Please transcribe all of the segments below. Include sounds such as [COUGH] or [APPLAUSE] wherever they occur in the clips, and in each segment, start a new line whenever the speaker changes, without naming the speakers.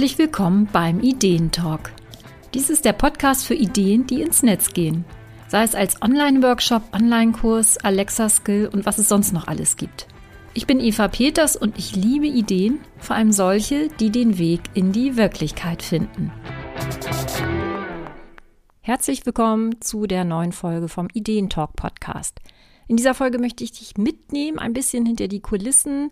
Herzlich willkommen beim Ideentalk. Dies ist der Podcast für Ideen, die ins Netz gehen. Sei es als Online-Workshop, Online-Kurs, Alexa-Skill und was es sonst noch alles gibt. Ich bin Eva Peters und ich liebe Ideen, vor allem solche, die den Weg in die Wirklichkeit finden. Herzlich willkommen zu der neuen Folge vom Ideentalk Podcast. In dieser Folge möchte ich dich mitnehmen, ein bisschen hinter die Kulissen,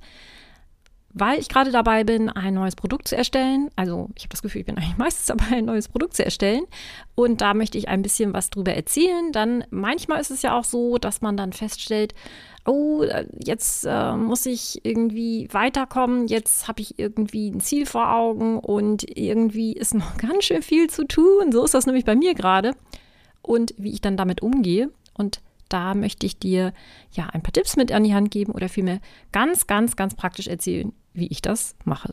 weil ich gerade dabei bin, ein neues Produkt zu erstellen. Also ich habe das Gefühl, ich bin eigentlich meistens [LAUGHS] dabei, ein neues Produkt zu erstellen. Und da möchte ich ein bisschen was drüber erzählen. Dann manchmal ist es ja auch so, dass man dann feststellt, oh, jetzt äh, muss ich irgendwie weiterkommen, jetzt habe ich irgendwie ein Ziel vor Augen und irgendwie ist noch [LAUGHS] ganz schön viel zu tun. So ist das nämlich bei mir gerade. Und wie ich dann damit umgehe. Und da möchte ich dir ja ein paar Tipps mit an die Hand geben oder vielmehr ganz, ganz, ganz praktisch erzählen, wie ich das mache.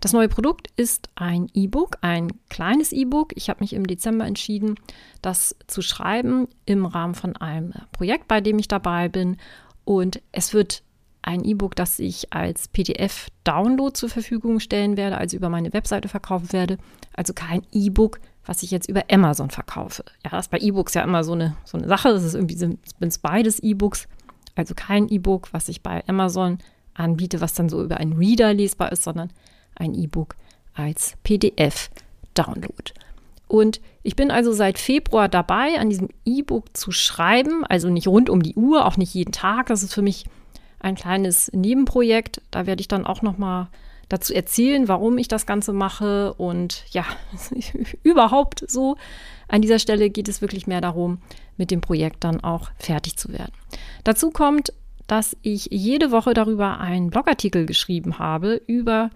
Das neue Produkt ist ein E-Book, ein kleines E-Book. Ich habe mich im Dezember entschieden, das zu schreiben im Rahmen von einem Projekt, bei dem ich dabei bin. Und es wird ein E-Book, das ich als PDF-Download zur Verfügung stellen werde, also über meine Webseite verkaufen werde. Also kein E-Book, was ich jetzt über Amazon verkaufe. Ja, das ist bei E-Books ja immer so eine, so eine Sache. Das ist irgendwie sind es beides E-Books. Also kein E-Book, was ich bei Amazon anbiete, was dann so über einen Reader lesbar ist, sondern ein E-Book als PDF-Download. Und ich bin also seit Februar dabei, an diesem E-Book zu schreiben, also nicht rund um die Uhr, auch nicht jeden Tag. Das ist für mich ein kleines Nebenprojekt. Da werde ich dann auch noch mal dazu erzählen, warum ich das Ganze mache und ja, [LAUGHS] überhaupt so. An dieser Stelle geht es wirklich mehr darum, mit dem Projekt dann auch fertig zu werden. Dazu kommt dass ich jede Woche darüber einen Blogartikel geschrieben habe über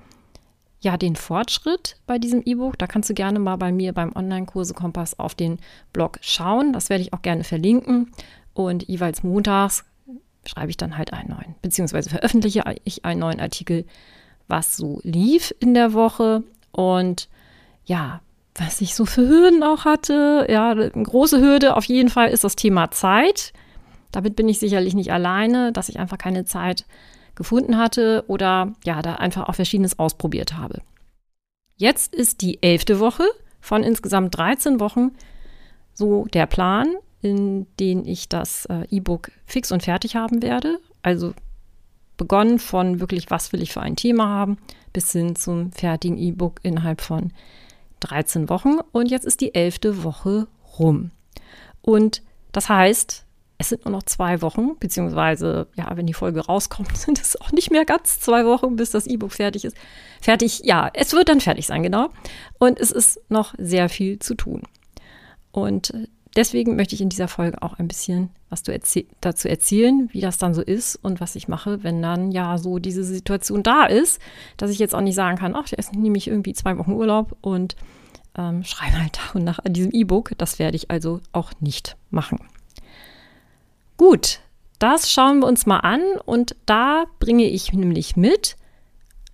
ja den Fortschritt bei diesem E-Book. Da kannst du gerne mal bei mir beim Online-Kurse Kompass auf den Blog schauen. Das werde ich auch gerne verlinken. Und jeweils montags schreibe ich dann halt einen neuen, beziehungsweise veröffentliche ich einen neuen Artikel, was so lief in der Woche und ja, was ich so für Hürden auch hatte. Ja, eine große Hürde auf jeden Fall ist das Thema Zeit. Damit bin ich sicherlich nicht alleine, dass ich einfach keine Zeit gefunden hatte oder ja, da einfach auch Verschiedenes ausprobiert habe. Jetzt ist die elfte Woche von insgesamt 13 Wochen so der Plan, in den ich das äh, E-Book fix und fertig haben werde. Also begonnen von wirklich, was will ich für ein Thema haben, bis hin zum fertigen E-Book innerhalb von 13 Wochen. Und jetzt ist die elfte Woche rum. Und das heißt, es sind nur noch zwei Wochen, beziehungsweise, ja, wenn die Folge rauskommt, [LAUGHS] sind es auch nicht mehr ganz zwei Wochen, bis das E-Book fertig ist. Fertig, ja, es wird dann fertig sein, genau. Und es ist noch sehr viel zu tun. Und deswegen möchte ich in dieser Folge auch ein bisschen was erzäh dazu erzählen, wie das dann so ist und was ich mache, wenn dann ja so diese Situation da ist, dass ich jetzt auch nicht sagen kann, ach, jetzt nehme ich irgendwie zwei Wochen Urlaub und ähm, schreibe halt nach und nach an diesem E-Book. Das werde ich also auch nicht machen. Gut, das schauen wir uns mal an und da bringe ich nämlich mit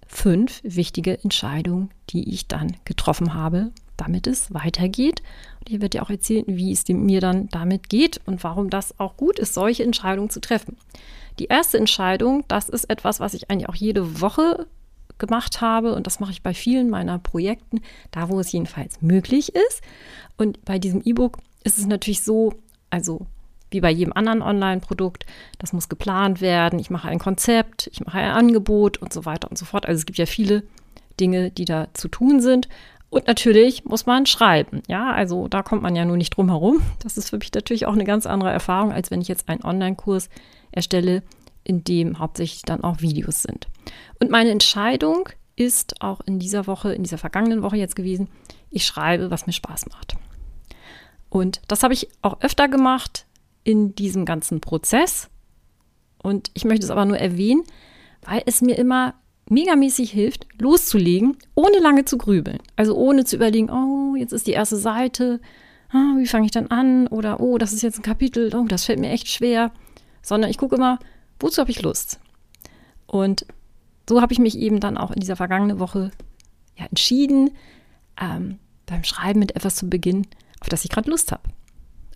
fünf wichtige Entscheidungen, die ich dann getroffen habe, damit es weitergeht. Und ich werde dir auch erzählen, wie es mir dann damit geht und warum das auch gut ist, solche Entscheidungen zu treffen. Die erste Entscheidung, das ist etwas, was ich eigentlich auch jede Woche gemacht habe und das mache ich bei vielen meiner Projekten, da wo es jedenfalls möglich ist. Und bei diesem E-Book ist es natürlich so, also wie bei jedem anderen Online-Produkt. Das muss geplant werden. Ich mache ein Konzept, ich mache ein Angebot und so weiter und so fort. Also es gibt ja viele Dinge, die da zu tun sind. Und natürlich muss man schreiben. Ja, also da kommt man ja nur nicht drum herum. Das ist für mich natürlich auch eine ganz andere Erfahrung, als wenn ich jetzt einen Online-Kurs erstelle, in dem hauptsächlich dann auch Videos sind. Und meine Entscheidung ist auch in dieser Woche, in dieser vergangenen Woche jetzt gewesen, ich schreibe, was mir Spaß macht. Und das habe ich auch öfter gemacht in diesem ganzen Prozess. Und ich möchte es aber nur erwähnen, weil es mir immer megamäßig hilft, loszulegen, ohne lange zu grübeln. Also ohne zu überlegen, oh, jetzt ist die erste Seite, ah, wie fange ich dann an? Oder oh, das ist jetzt ein Kapitel, oh, das fällt mir echt schwer. Sondern ich gucke immer, wozu habe ich Lust? Und so habe ich mich eben dann auch in dieser vergangenen Woche ja, entschieden, ähm, beim Schreiben mit etwas zu beginnen, auf das ich gerade Lust habe.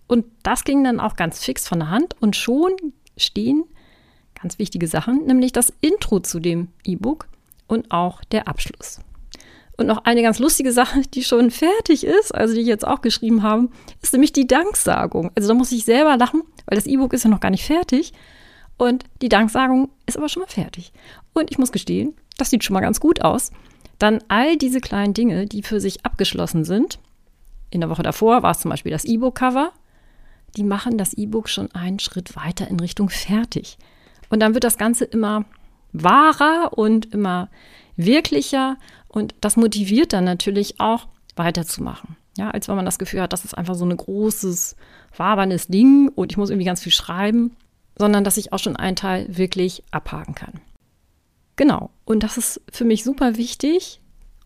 Und das ging dann auch ganz fix von der Hand und schon stehen ganz wichtige Sachen, nämlich das Intro zu dem E-Book und auch der Abschluss. Und noch eine ganz lustige Sache, die schon fertig ist, also die ich jetzt auch geschrieben habe, ist nämlich die Danksagung. Also da muss ich selber lachen, weil das E-Book ist ja noch gar nicht fertig. Und die Danksagung ist aber schon mal fertig. Und ich muss gestehen, das sieht schon mal ganz gut aus. Dann all diese kleinen Dinge, die für sich abgeschlossen sind. In der Woche davor war es zum Beispiel das E-Book-Cover. Die machen das E-Book schon einen Schritt weiter in Richtung fertig. Und dann wird das Ganze immer wahrer und immer wirklicher und das motiviert dann natürlich auch weiterzumachen. Ja, als wenn man das Gefühl hat, das ist einfach so ein großes, waberndes Ding und ich muss irgendwie ganz viel schreiben, sondern dass ich auch schon einen Teil wirklich abhaken kann. Genau. Und das ist für mich super wichtig,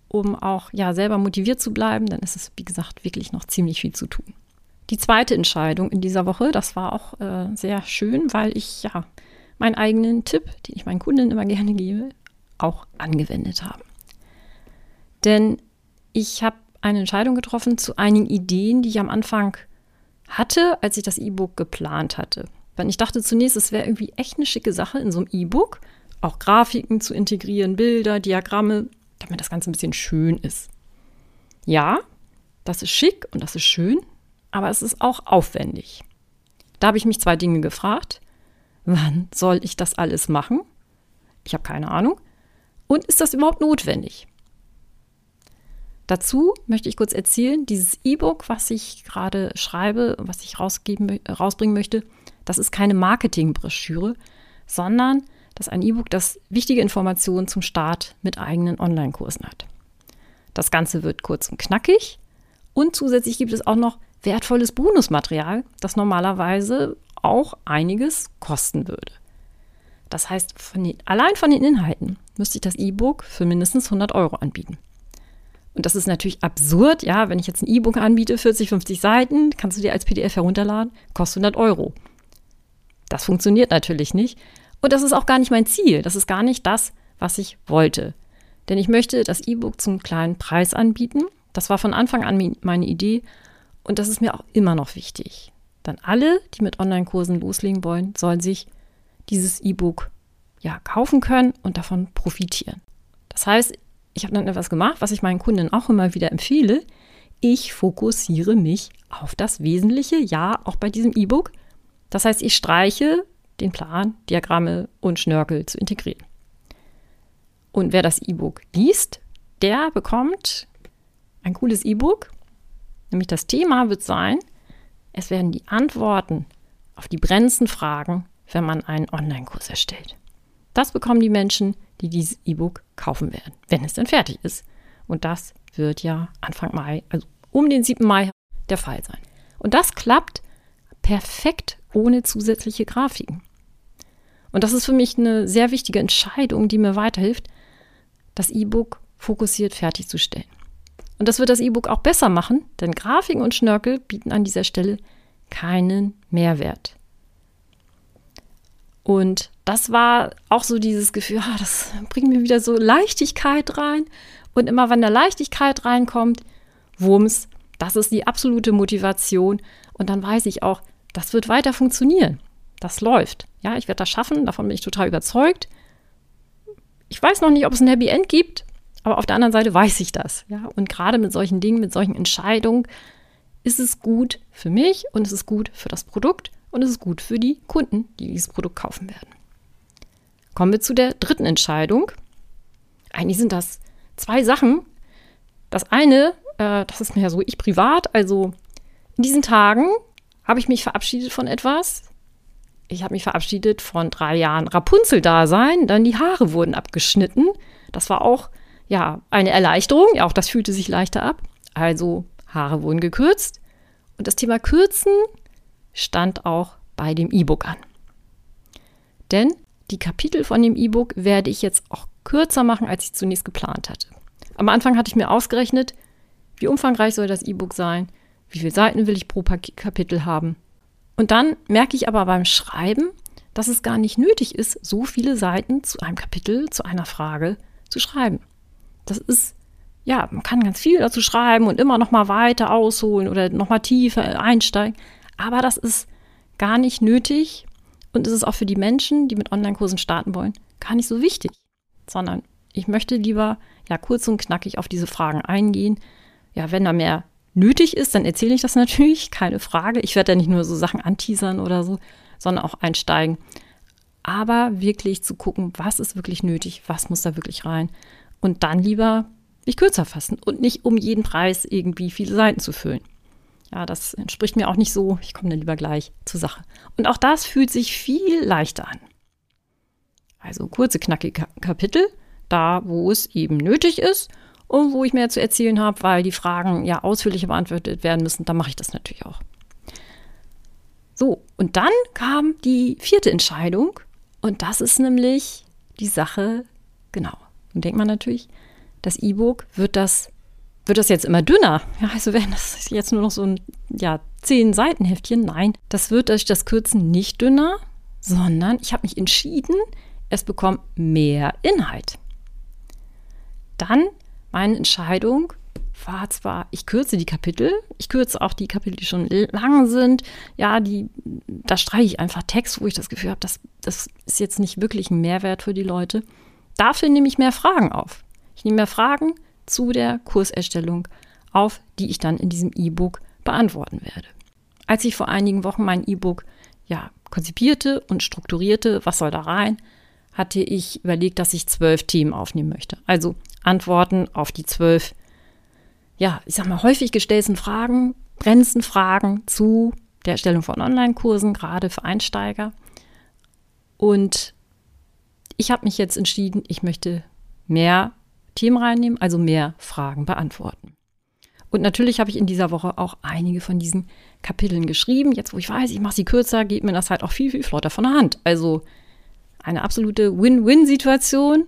um auch ja selber motiviert zu bleiben. Dann ist es, wie gesagt, wirklich noch ziemlich viel zu tun. Die zweite Entscheidung in dieser Woche, das war auch äh, sehr schön, weil ich ja meinen eigenen Tipp, den ich meinen Kunden immer gerne gebe, auch angewendet habe. Denn ich habe eine Entscheidung getroffen zu einigen Ideen, die ich am Anfang hatte, als ich das E-Book geplant hatte. Denn ich dachte zunächst, es wäre irgendwie echt eine schicke Sache in so einem E-Book, auch Grafiken zu integrieren, Bilder, Diagramme, damit das Ganze ein bisschen schön ist. Ja, das ist schick und das ist schön, aber es ist auch aufwendig. Da habe ich mich zwei Dinge gefragt. Wann soll ich das alles machen? Ich habe keine Ahnung. Und ist das überhaupt notwendig? Dazu möchte ich kurz erzählen, dieses E-Book, was ich gerade schreibe, was ich rausgeben, rausbringen möchte, das ist keine Marketingbroschüre, sondern das ist ein E-Book, das wichtige Informationen zum Start mit eigenen Online-Kursen hat. Das Ganze wird kurz und knackig und zusätzlich gibt es auch noch wertvolles Bonusmaterial, das normalerweise auch einiges kosten würde. Das heißt, von den, allein von den Inhalten müsste ich das E-Book für mindestens 100 Euro anbieten. Und das ist natürlich absurd, ja, wenn ich jetzt ein E-Book anbiete, 40, 50 Seiten, kannst du dir als PDF herunterladen, kostet 100 Euro. Das funktioniert natürlich nicht. Und das ist auch gar nicht mein Ziel. Das ist gar nicht das, was ich wollte. Denn ich möchte das E-Book zum kleinen Preis anbieten. Das war von Anfang an meine Idee und das ist mir auch immer noch wichtig. Dann alle, die mit Online-Kursen loslegen wollen, sollen sich dieses E-Book ja kaufen können und davon profitieren. Das heißt, ich habe dann etwas gemacht, was ich meinen Kunden auch immer wieder empfehle. Ich fokussiere mich auf das Wesentliche, ja, auch bei diesem E-Book. Das heißt, ich streiche den Plan, Diagramme und Schnörkel zu integrieren. Und wer das E-Book liest, der bekommt ein cooles E-Book. Nämlich das Thema wird sein, es werden die Antworten auf die brennendsten Fragen, wenn man einen Online-Kurs erstellt. Das bekommen die Menschen, die dieses E-Book kaufen werden, wenn es denn fertig ist. Und das wird ja Anfang Mai, also um den 7. Mai der Fall sein. Und das klappt perfekt ohne zusätzliche Grafiken. Und das ist für mich eine sehr wichtige Entscheidung, die mir weiterhilft, das E-Book fokussiert fertigzustellen. Und das wird das E-Book auch besser machen, denn Grafiken und Schnörkel bieten an dieser Stelle keinen Mehrwert. Und das war auch so dieses Gefühl, ah, das bringt mir wieder so Leichtigkeit rein. Und immer wenn da Leichtigkeit reinkommt, Wumms, das ist die absolute Motivation. Und dann weiß ich auch, das wird weiter funktionieren. Das läuft. Ja, ich werde das schaffen, davon bin ich total überzeugt. Ich weiß noch nicht, ob es ein Happy End gibt, aber auf der anderen Seite weiß ich das. Ja, und gerade mit solchen Dingen, mit solchen Entscheidungen ist es gut für mich und es ist gut für das Produkt und es ist gut für die Kunden, die dieses Produkt kaufen werden. Kommen wir zu der dritten Entscheidung. Eigentlich sind das zwei Sachen. Das eine, äh, das ist mir ja so ich privat, also in diesen Tagen habe ich mich verabschiedet von etwas. Ich habe mich verabschiedet von drei Jahren Rapunzel-Dasein, dann die Haare wurden abgeschnitten. Das war auch ja eine Erleichterung, ja, auch das fühlte sich leichter ab. Also Haare wurden gekürzt. Und das Thema Kürzen stand auch bei dem E-Book an. Denn die Kapitel von dem E-Book werde ich jetzt auch kürzer machen, als ich zunächst geplant hatte. Am Anfang hatte ich mir ausgerechnet, wie umfangreich soll das E-Book sein, wie viele Seiten will ich pro Kapitel haben. Und dann merke ich aber beim Schreiben, dass es gar nicht nötig ist, so viele Seiten zu einem Kapitel, zu einer Frage zu schreiben. Das ist, ja, man kann ganz viel dazu schreiben und immer noch mal weiter ausholen oder noch mal tiefer einsteigen. Aber das ist gar nicht nötig und es ist auch für die Menschen, die mit Online-Kursen starten wollen, gar nicht so wichtig. Sondern Ich möchte lieber ja kurz und knackig auf diese Fragen eingehen. Ja, wenn da mehr nötig ist, dann erzähle ich das natürlich, [LAUGHS] keine Frage. Ich werde da nicht nur so Sachen anteasern oder so, sondern auch einsteigen. Aber wirklich zu gucken, was ist wirklich nötig, was muss da wirklich rein. Und dann lieber mich kürzer fassen und nicht um jeden Preis irgendwie viele Seiten zu füllen. Ja, das entspricht mir auch nicht so. Ich komme dann lieber gleich zur Sache. Und auch das fühlt sich viel leichter an. Also kurze, knackige Kapitel, da wo es eben nötig ist und wo ich mehr zu erzählen habe, weil die Fragen ja ausführlicher beantwortet werden müssen, dann mache ich das natürlich auch. So, und dann kam die vierte Entscheidung und das ist nämlich die Sache, genau. Und denkt man natürlich, das E-Book wird das, wird das jetzt immer dünner. Ja, also wenn das jetzt nur noch so ein, ja, zehn Seitenheftchen, nein, das wird durch das Kürzen nicht dünner, sondern ich habe mich entschieden, es bekommt mehr Inhalt. Dann meine Entscheidung war zwar, ich kürze die Kapitel, ich kürze auch die Kapitel, die schon lang sind. Ja, die, da streiche ich einfach Text, wo ich das Gefühl habe, das, das ist jetzt nicht wirklich ein Mehrwert für die Leute. Dafür nehme ich mehr Fragen auf. Ich nehme mehr Fragen zu der Kurserstellung auf, die ich dann in diesem E-Book beantworten werde. Als ich vor einigen Wochen mein E-Book ja, konzipierte und strukturierte, was soll da rein, hatte ich überlegt, dass ich zwölf Themen aufnehmen möchte. Also Antworten auf die zwölf, ja, ich sag mal, häufig gestellten Fragen, brennendsten Fragen zu der Erstellung von Online-Kursen, gerade für Einsteiger. Und ich habe mich jetzt entschieden, ich möchte mehr Themen reinnehmen, also mehr Fragen beantworten. Und natürlich habe ich in dieser Woche auch einige von diesen Kapiteln geschrieben. Jetzt, wo ich weiß, ich mache sie kürzer, geht mir das halt auch viel, viel flotter von der Hand. Also eine absolute Win-Win-Situation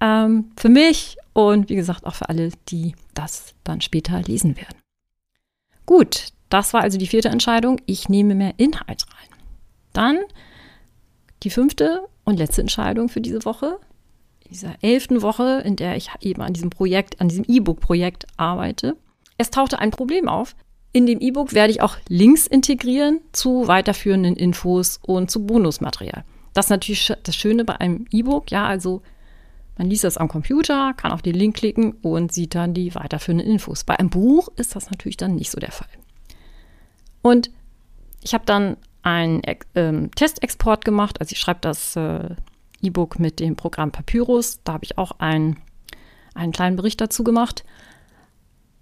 ähm, für mich und wie gesagt auch für alle, die das dann später lesen werden. Gut, das war also die vierte Entscheidung. Ich nehme mehr Inhalt rein. Dann die fünfte und letzte Entscheidung für diese Woche. Dieser elften Woche, in der ich eben an diesem Projekt, an diesem E-Book-Projekt arbeite. Es tauchte ein Problem auf. In dem E-Book werde ich auch Links integrieren zu weiterführenden Infos und zu Bonusmaterial. Das ist natürlich das Schöne bei einem E-Book. Ja, also man liest das am Computer, kann auf den Link klicken und sieht dann die weiterführenden Infos. Bei einem Buch ist das natürlich dann nicht so der Fall. Und ich habe dann einen ähm, Testexport gemacht. Also ich schreibe das äh, E-Book mit dem Programm Papyrus. Da habe ich auch einen, einen kleinen Bericht dazu gemacht.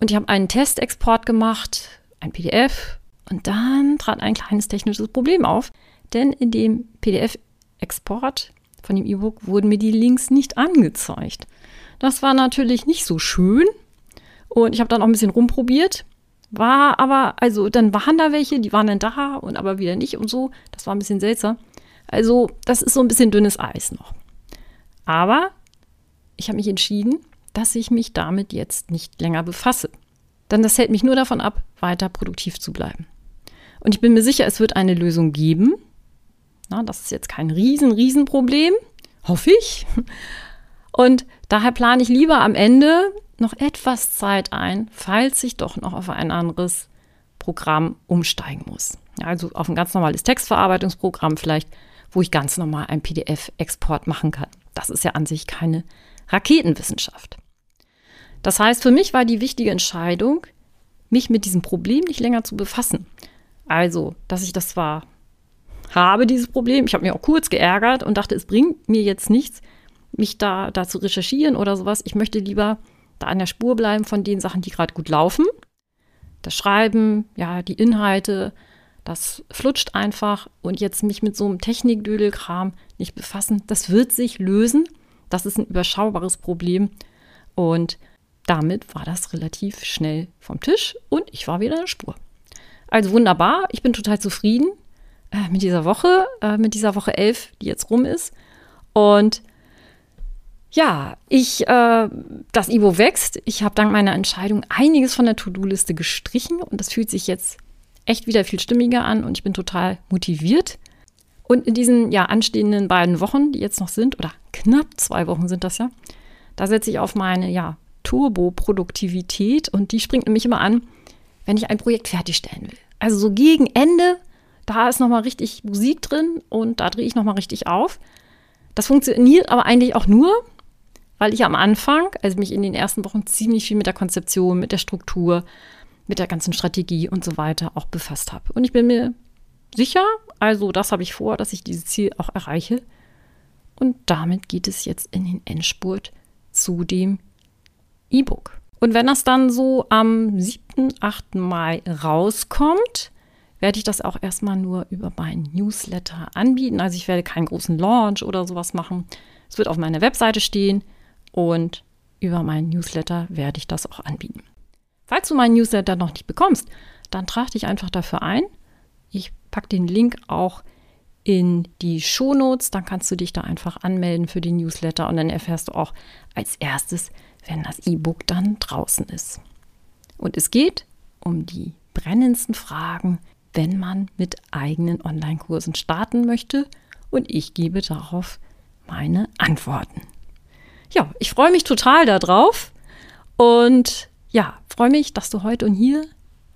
Und ich habe einen Testexport gemacht, ein PDF. Und dann trat ein kleines technisches Problem auf. Denn in dem PDF-Export von dem E-Book wurden mir die Links nicht angezeigt. Das war natürlich nicht so schön. Und ich habe dann auch ein bisschen rumprobiert. War aber, also dann waren da welche, die waren dann da und aber wieder nicht und so. Das war ein bisschen seltsam. Also, das ist so ein bisschen dünnes Eis noch. Aber ich habe mich entschieden, dass ich mich damit jetzt nicht länger befasse. Denn das hält mich nur davon ab, weiter produktiv zu bleiben. Und ich bin mir sicher, es wird eine Lösung geben. Na, das ist jetzt kein riesen, riesen Problem, hoffe ich. Und daher plane ich lieber am Ende noch etwas Zeit ein, falls ich doch noch auf ein anderes Programm umsteigen muss. Also auf ein ganz normales Textverarbeitungsprogramm vielleicht, wo ich ganz normal einen PDF-Export machen kann. Das ist ja an sich keine Raketenwissenschaft. Das heißt, für mich war die wichtige Entscheidung, mich mit diesem Problem nicht länger zu befassen. Also, dass ich das zwar habe, dieses Problem, ich habe mich auch kurz geärgert und dachte, es bringt mir jetzt nichts, mich da, da zu recherchieren oder sowas. Ich möchte lieber da an der Spur bleiben von den Sachen, die gerade gut laufen. Das Schreiben, ja, die Inhalte, das flutscht einfach und jetzt mich mit so einem Technikdödelkram nicht befassen, das wird sich lösen. Das ist ein überschaubares Problem und damit war das relativ schnell vom Tisch und ich war wieder in der Spur. Also wunderbar, ich bin total zufrieden äh, mit dieser Woche, äh, mit dieser Woche 11, die jetzt rum ist. Und ja, ich, äh, das Ivo wächst. Ich habe dank meiner Entscheidung einiges von der To-Do-Liste gestrichen und das fühlt sich jetzt echt wieder viel stimmiger an und ich bin total motiviert. Und in diesen ja anstehenden beiden Wochen, die jetzt noch sind, oder knapp zwei Wochen sind das ja, da setze ich auf meine ja Turbo-Produktivität und die springt nämlich immer an, wenn ich ein Projekt fertigstellen will. Also so gegen Ende, da ist nochmal richtig Musik drin und da drehe ich nochmal richtig auf. Das funktioniert aber eigentlich auch nur, weil ich am Anfang, also mich in den ersten Wochen ziemlich viel mit der Konzeption, mit der Struktur, mit der ganzen Strategie und so weiter auch befasst habe. Und ich bin mir sicher, also das habe ich vor, dass ich dieses Ziel auch erreiche. Und damit geht es jetzt in den Endspurt zu dem E-Book. Und wenn das dann so am 7., 8. Mai rauskommt, werde ich das auch erstmal nur über meinen Newsletter anbieten. Also ich werde keinen großen Launch oder sowas machen. Es wird auf meiner Webseite stehen und über meinen Newsletter werde ich das auch anbieten. Falls du meinen Newsletter noch nicht bekommst, dann trag dich einfach dafür ein. Ich packe den Link auch in die Shownotes, dann kannst du dich da einfach anmelden für den Newsletter und dann erfährst du auch als erstes, wenn das E-Book dann draußen ist. Und es geht um die brennendsten Fragen, wenn man mit eigenen Online-Kursen starten möchte und ich gebe darauf meine Antworten. Ja, ich freue mich total darauf und ja, freue mich, dass du heute und hier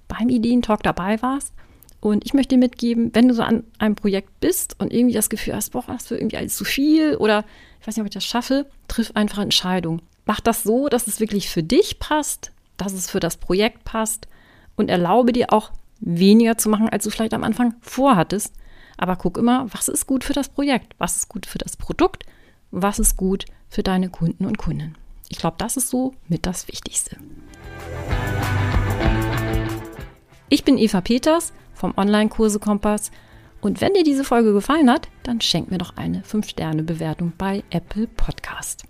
beim Ideentalk dabei warst. Und ich möchte dir mitgeben, wenn du so an einem Projekt bist und irgendwie das Gefühl hast, boah, das wird irgendwie alles zu viel oder ich weiß nicht, ob ich das schaffe, triff einfach Entscheidungen. Mach das so, dass es wirklich für dich passt, dass es für das Projekt passt und erlaube dir auch weniger zu machen, als du vielleicht am Anfang vorhattest. Aber guck immer, was ist gut für das Projekt, was ist gut für das Produkt, was ist gut für deine Kunden und Kunden. Ich glaube, das ist so mit das Wichtigste. Ich bin Eva Peters vom Online-Kurse Kompass und wenn dir diese Folge gefallen hat, dann schenk mir doch eine 5-Sterne-Bewertung bei Apple Podcast.